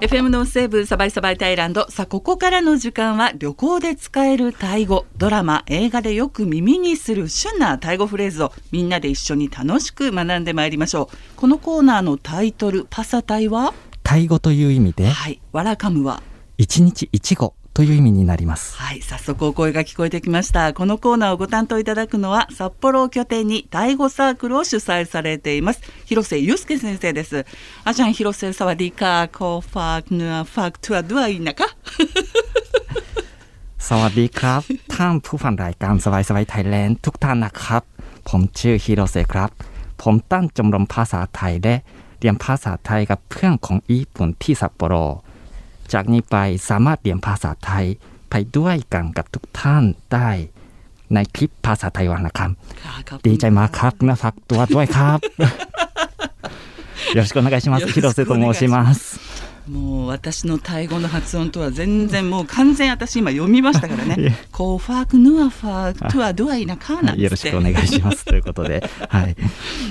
FM の西部サバイサバイタイランドさあここからの時間は旅行で使えるタイ語。ドラマ映画でよく耳にする旬なタイ語フレーズをみんなで一緒に楽しく学んでまいりましょう。このコーナーのタイトルパサタイは？タイ語という意味で？はい。ワラカムは？一日一語という意味になりますはい早速お声が聞こえてきましたこのコーナーをご担当いただくのは札幌を拠点にタイ語サークルを主催されています広瀬祐介先生ですあじゃん広瀬サワディカーコーファークヌアファークトゥアドゥアイナか สวัสดีครับ ท่านผู้ฟังรายการสบายสบายไทยแลนด์ทุกท่านนะครับ ผมชื่อฮิโรเซครับ ผมตั้งชมรมภาษาไทยและเรียนภาษาไทยกับเพื่อนของญี่ปุ่นที่ซัปโปโร จากนี้ไปสามารถเรียนภาษาไทยไปด้วยกันกับทุกท่านได้ ในคลิปภาษาไทยวันละค ค่ะขอบ ำ คุณ ดีใจมากครับนะฝากตัวด้วยครับ よろしくお願いします。広瀬と申します。 もう私のタイ語の発音とは全然もう完全私今読みましたからね。ขอฝากเนื้อฝากตัวด้วยนะคะなんよろしくお願いしますということで、はい。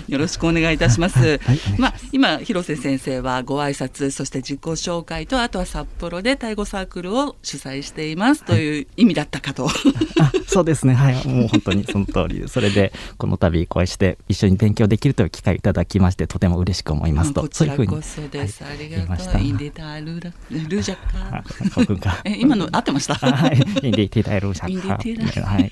よろしくお願いいたします。はいはいまあ今広瀬先生はご挨拶そして自己紹介とあとは札幌でタイ語サークルを主催していますという意味だったかと。あ、そうですね。はい。もう本当にその通りで、それでこの度お会いして一緒に勉強できるという機会をいただきまして、とても嬉しく思いますと、こちら。こそです。あり言いましたがとう。ディタールラルジャあカ。僕が。え今の合ってました？あはい。インディタイルシャインディティタイはい。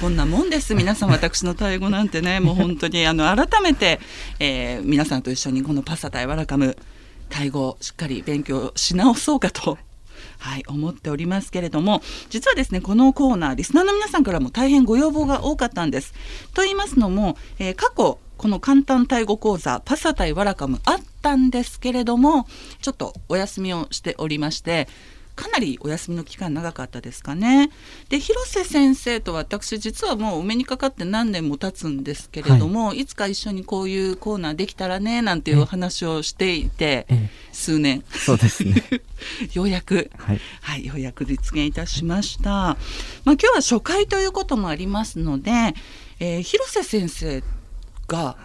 こんなもんです皆さん私のタイ語なんてね もう本当にあの改めて、えー皆さんと一緒にこのパサタイワラカムタイ語をしっかり勉強し直そうかと。はい、思っておりますけれども実はですねこのコーナーリスナーの皆さんからも大変ご要望が多かったんです。と言いますのも、えー過去この簡単タイ語講座パサタイワラカムあったんですけれどもちょっとお休みをしておりましてかなりお休みの期間長かったですかね。で広瀬先生と私実はもうお目にかかって何年も経つんですけれども、い、つか一緒にこういうコーナーできたらねなんていうお話をしていてええ数年そうですね。ようやくはい。はい、ようやく実現いたしました。まあ、今日は初回ということもありますので、えー広瀬先生が、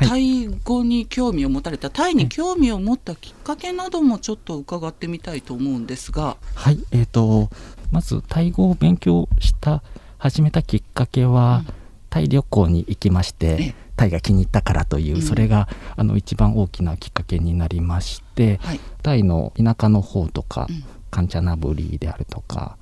タイ語に興味を持たれた、タイに興味を持ったきっかけなどもちょっと伺ってみたいと思うんですが、はい。えっ、と、まず、タイ語を勉強した、始めたきっかけは、タイ旅行に行きましええ。て、タイが気に入ったからという、うん。それが、あの、一番大きなきっかけになりまして、はい、タイの田舎の方とか、うん。カンチャナブリであるとか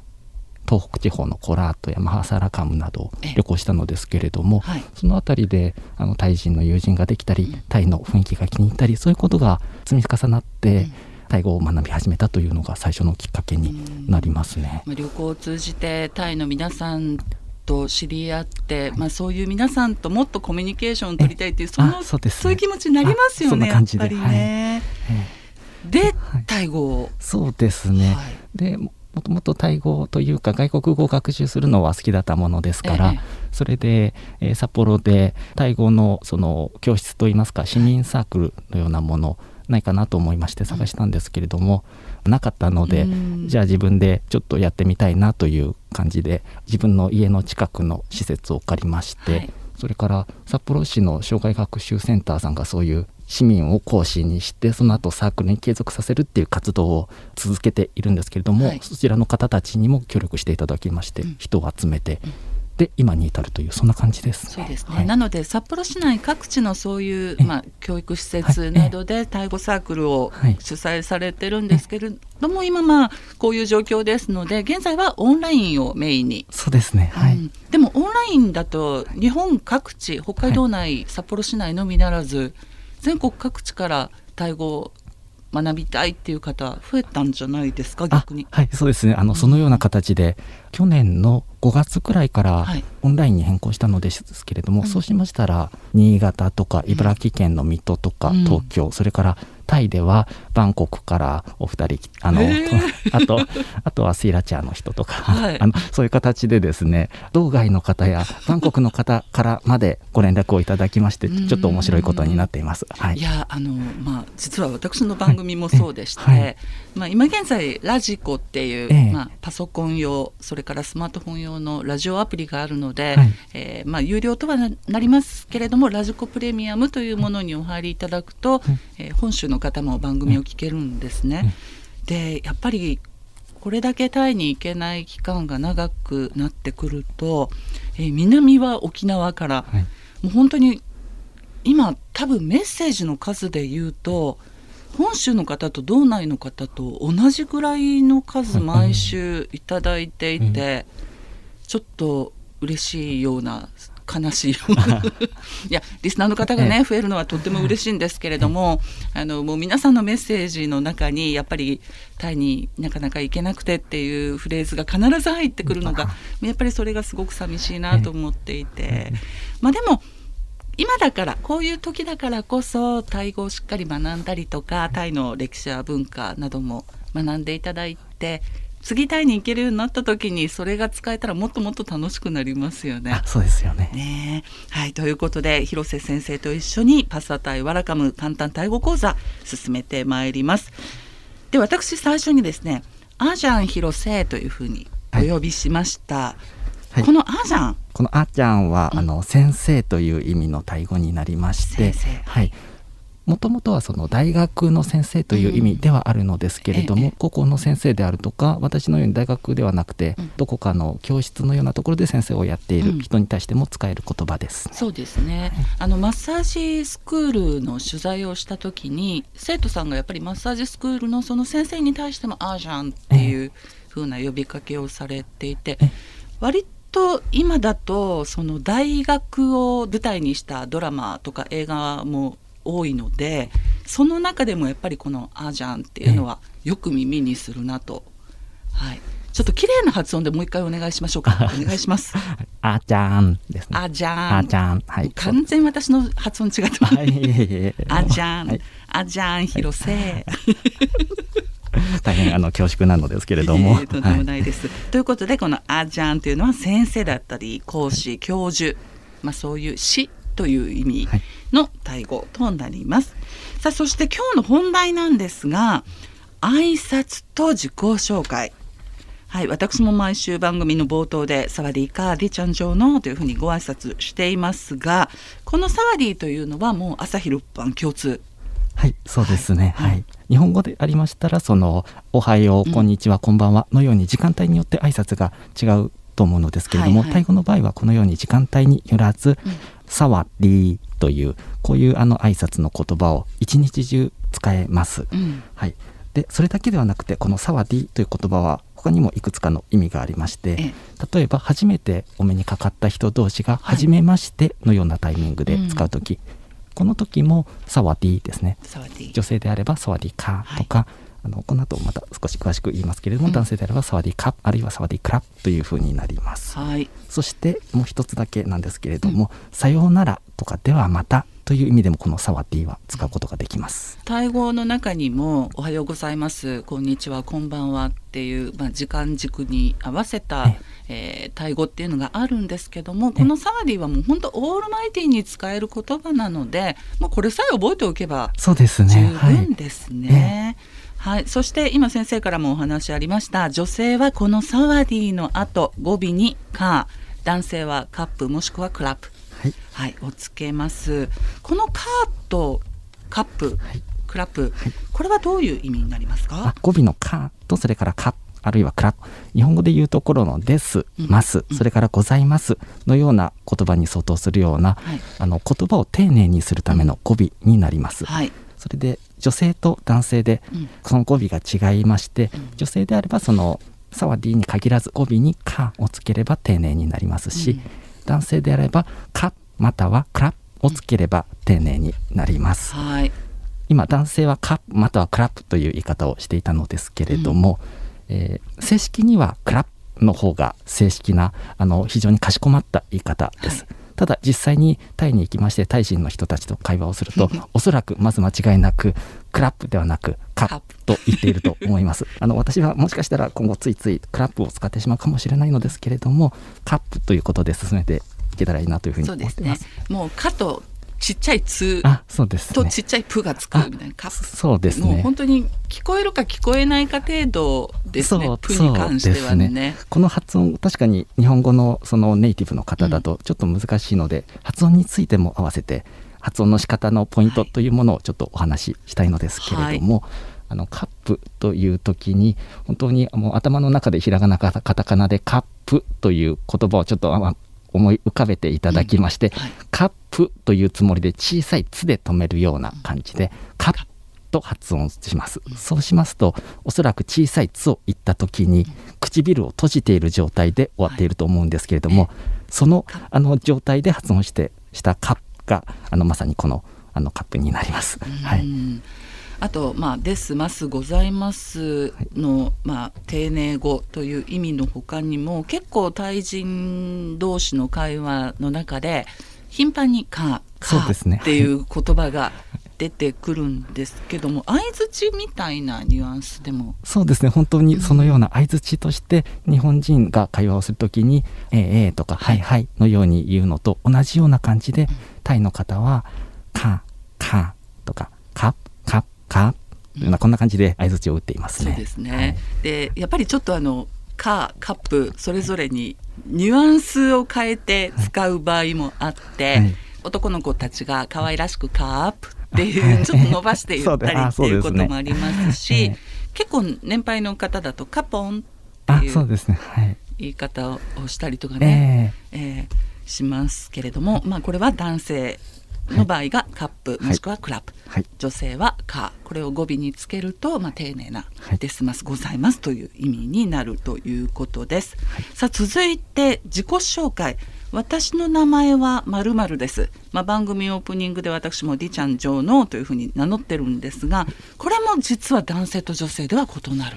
東北地方のコラートやマハサラカムなどええ。旅行したのですけれども、はい、その辺りであのタイ人の友人ができたり、うん。タイの雰囲気が気に入ったりそういうことが積み重なって、うん。タイ語を学び始めたというのが最初のきっかけになりますね。まあ、旅行を通じてタイの皆さんと知り合って、まあ、そういう皆さんともっとコミュニケーションを取りたいっていうそのあそうね。そういう気持ちになりますよねやっぱりね。え。ではい。タイ語を、そうですね、はい。でももともとタイ語というか外国語を学習するのは好きだったものですから、ええ。それで、えー札幌でタイ語のその教室といいますか市民サークルのようなものないかなと思いまして探したんですけれども、なかったので、うん。じゃあ自分でちょっとやってみたいなという感じで自分の家の近くの施設を借りまして、はい。それから札幌市の障害学習センターさんがそういう市民を講師にしてその後サークルに継続させるっていう活動を続けているんですけれども、はい。そちらの方たちにも協力していただきまして、うん。人を集めて、で今に至るというそんな感じです、そうですね、はい。なので札幌市内各地のそういう、えまあ、教育施設などでタイ語サークルをはい。主催されてるんですけれども、今まあこういう状況ですので現在はオンラインをメインに、そうですね。はい、うんでもオンラインだと日本各地北海道内、札幌市内のみならず全国各地からタイ語を学びたいっていう方増えたんじゃないですか逆に。あ。はいそうですね。あのそのような形で去年の5月くらいからはい。オンラインに変更したのですけれども、うん。そうしましたら新潟とか茨城県の水戸とかうん。東京、それからタイではバンコクからお二人あの、あとあとはスイラチャーの人とか、はい。あのそういう形でですね道外の方やバンコクの方からまでご連絡をいただきましてうん。ちょっと面白いことになっています。はい。いやあのまあ実は私の番組もそうでして、はい。はい。まあ今現在ラジコっていう、ええ。まあパソコン用それからスマートフォン用のラジオアプリがあるので、はい。えーまあ有料とはななりますけれどもラジコプレミアムというものにお入りいただくと、えー本州の方も番組を聞けるんですね。でやっぱりこれだけタイに行けない期間が長くなってくると、えー南は沖縄から、はい。もう本当に今多分メッセージの数で言うと本州の方と道内の方と同じぐらいの数はい。毎週いただいていて、ちょっと嬉しいような悲しい。いやリスナーの方がね増えるのはとっても嬉しいんですけれどもあのもう皆さんのメッセージの中にやっぱりタイになかなか行けなくてっていうフレーズが必ず入ってくるのがやっぱりそれがすごく寂しいなと思っていて。まあでも今だからこういう時だからこそタイ語をしっかり学んだりとかタイの歴史や文化なども学んでいただいて次タイに行けるようになった時にそれが使えたらもっともっと楽しくなりますよねあ。そうですよね。ねえはいということで広瀬先生と一緒にパスタタイワラカム簡単タイ語講座進めてまいります。で私最初にですねアジャン広瀬というふうにお呼びしました。はいこのアジャンこのあちゃんは、うんあの先生という意味のタイ語になりまして先生はいもともとはその大学の先生という意味ではあるのですけれども、ええ高校の先生であるとか私のように大学ではなくて、うん。どこかの教室のようなところで先生をやっていうん。る人に対しても使える言葉です、そうですね。あのマッサージスクールの取材をした時に生徒さんがやっぱりマッサージスクールのその先生に対しても「あーじゃん」っていう風な呼びかけをされていてええ。割と今だとその大学を舞台にしたドラマとか映画も多いのでその中でもやっぱりこの「あーじゃん」っていうのはよく耳にするなと。はいちょっと綺麗な発音でもう一回お願いしましょうか。お願いします。あちゃんですねあじゃん。あちゃんはい完全に私の発音違ってます。はいあじゃん、はいあじゃん、広瀬。大変あの恐縮なのですけれども、とんでもないです。ということで、このあじゃんというのは先生だったり、講師、教授、まあそういう師という意味はいのタイ語となります。さあ、そして今日の本題なんですが、挨拶と自己紹介。はい、私も毎週番組の冒頭で「サワディーカーディちゃん上の」というふうにご挨拶していますがこの「サワディー」というのはもう朝昼晩共通はい、そうですね。はいはい。日本語でありましたら、その、おはよう、こんにちは、こんばんはのように時間帯によって挨拶が違うと思うのですけれども、はいはいタイ語の場合はこのように時間帯によらず、サワディという、こういうあの挨拶の言葉を一日中使えます。うん。はい。で、それだけではなくて、このサワディという言葉は、他にもいくつかの意味がありまして、え例えば初めてお目にかかった人同士がはい初めましてのようなタイミングで使う時、この時もサワディですね。女性であればサワディカとか、あのこの後また少し詳しく言いますけれども、うん。男性であればサワディカあるいはサワディクラというふうになります。はい。そしてもう一つだけなんですけれども、さようならとかではまたという意味でもこのサワディは使うことができます。タイ語の中にも「おはようございます」「こんにちは」「こんばんは」っていう、まあ、時間軸に合わせた、えータイ語っていうのがあるんですけどもこのサワディはもう本当オールマイティに使える言葉なのでもうこれさえ覚えておけばそうです十分ですね。はい、そして今先生からもお話ありました。女性はこのサワディの後語尾に「カー」男性はカップもしくはクラップはい。はい、をつけます。このカーとカップ、はい。クラップ、はい。これはどういう意味になりますあか？語尾の「か」とそれから「か」あるいは「クラ」日本語で言うところの「です」「うん。ます」それから「ございます」のような言葉に相当するような、はい。あの言葉を丁寧にするための語尾になります。はい、それで女性と男性でうん。その語尾が違いまして、うん。女性であればその「サワディ」に限らず語尾に「か」をつければ丁寧になりますし、うん。男性であれば「か」または「クラ」をつければ丁寧になります。はい、今男性はカップまたはクラップという言い方をしていたのですけれども、えー正式にはクラップの方が正式なあの非常にかしこまった言い方です。はいただ実際にタイに行きましてタイ人の人たちと会話をすると おそらくまず間違いなくクラップではなくカップと言っていると思います あの私はもしかしたら今後ついついクラップを使ってしまうかもしれないのですけれどもカップということで進めていけたらいいなというふうに思っています。。もうカとちっちゃいつあそうですねとちっちゃいプがつくみたいなカップ。そうですねもう本当に聞こえるか聞こえないか程度ですね。そう。プに関してはね。そうですこの発音確かに日本語のそのネイティブの方だとちょっと難しいので、発音についても合わせて発音の仕方のポイントというものをちょっとお話ししたいのですけれども、あのカップという時に本当にもう頭の中でひらがなかカタカナでカップという言葉をちょっとあ思い浮かべていただきまして、はい。カップというつもりで小さい「つ」で止めるような感じで「カップ」と発音します。そうしますとおそらく小さい「つ」を言った時に唇を閉じている状態で終わっていると思うんですけれども、そのあの状態で発音してした「カップ」があのまさにこのあのカップになります。はい、うんあと、まあ、ですますございますの、まあ、丁寧語という意味の他にも結構対人同士の会話の中で頻繁にか「か」っていう言葉が出てくるんですけども相づちみたいなニュアンスでも。そうですね。本当にそのような相づちとして日本人が会話をするときに「ええええ」とか「はいはい」のように言うのと同じような感じでタイの方は「か」「か」とか「か」「か」「か」というようなこんな感じで相づちを打っていますね。そうですね。はい。でやっぱりちょっとあのカカップそれぞれにニュアンスを変えて使う場合もあって、はい。男の子たちが可愛らしくカープっていはい。うちょっと伸ばして言ったりっていうこともありますし、ええ。結構年配の方だとカポンってあいう言い方をしたりとかね、ええ。ーしますけれども、まあ、これは男性の場合がカップ、い。もしくはクラップ、女性は「か」これを語尾につけると、まあ、丁寧なはい「ですます」ございますという意味になるということです。さあ続いて自己紹介。私の名前はまるです、まあ、番組オープニングで私も「ディちゃん女王というふうに名乗ってるんですがこれも実は男性と女性では異なる。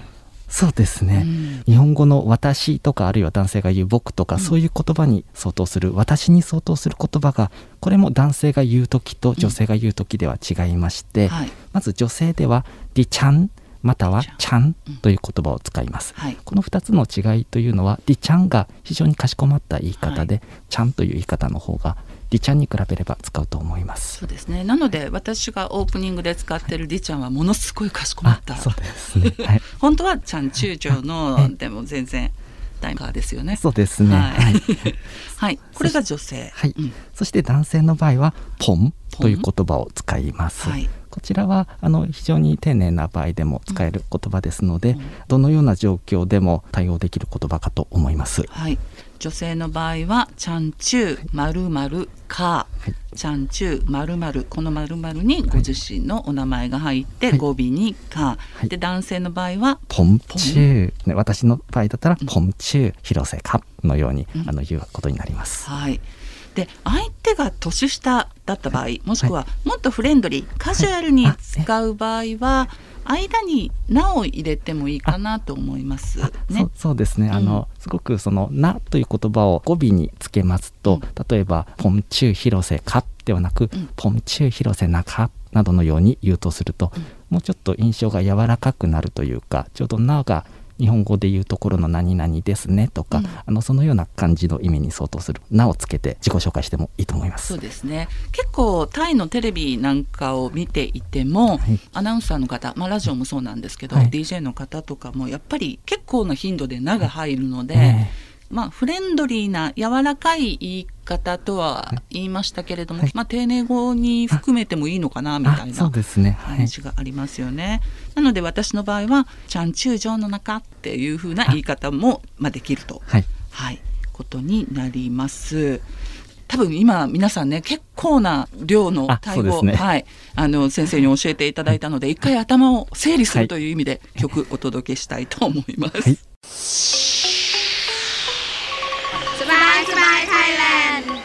そうですね、うん。日本語の「私」とかあるいは男性が言う「僕」とか、そういう言葉に相当する「私」に相当する言葉がこれも男性が言う時と女性が言う時では違いまして、はい。まず女性では「ディちゃん」または「ちゃん」という言葉を使います。はい。この2つの違いというのは「ディちゃん」が非常にかしこまった言い方で「ちゃん」という言い方の方が「ディちゃん」に比べれば使うと思います。そうですね。なので私がオープニングで使ってるりちゃんはものすごいかしこまった。あそうですね。はい、本当はちゃん中将のでも全然大カーですよね。そうですね。はい。はい。はい。これが女性。はい、うん。そして男性の場合は「ポン」という言葉を使います。はい。こちらはあの非常に丁寧な場合でも使える言葉ですので、どのような状況でも対応できる言葉かと思います。はい女性の場合はちゃん中まるまるか。ちゃん中まるまる。このまるまるにご自身のお名前が入ってはい。語尾にか。はい。で男性の場合はポンチュー、ね、私の場合だったら、ポンチュー広瀬かのように、うん。あの言うことになります。はい。で相手が年下だった場合もしくはもっとフレンドリーカジュアルに使う場合は間に「な」を入れてもいいかなと思います。ね。う。そうですね、あのすごくその「な」という言葉を語尾につけますと、例えば「ポンチュー広瀬か」ではなく「うん。ポンチュー広瀬なか」などのように言うとすると、もうちょっと印象が柔らかくなるというかちょうど「な」が日本語で言うところの「何々ですね」とか、うん。あのそのような感じの意味に相当する「な」をつけて自己紹介してもいいと思います。そうですね。結構タイのテレビなんかを見ていても、はい。アナウンサーの方、まあ、ラジオもそうなんですけど、はい。DJ の方とかもやっぱり結構な頻度で「な」が入るので、えまあ、フレンドリーな柔らかい言い方とは言いましたけれども、はいまあ、丁寧語に含めてもいいのかなみたいなですね。はい感じがありますよね。なので私の場合は「ちゃん中将の中」っていう風な言い方もまあできると、はいはい、ことになります。多分今皆さんね結構な量のあタイ語、ねはい、あの先生に教えていただいたので一回頭を整理すはいるという意味で曲お届けしたいと思います。はい สบายสบายไทยแลนด์ ค่ะ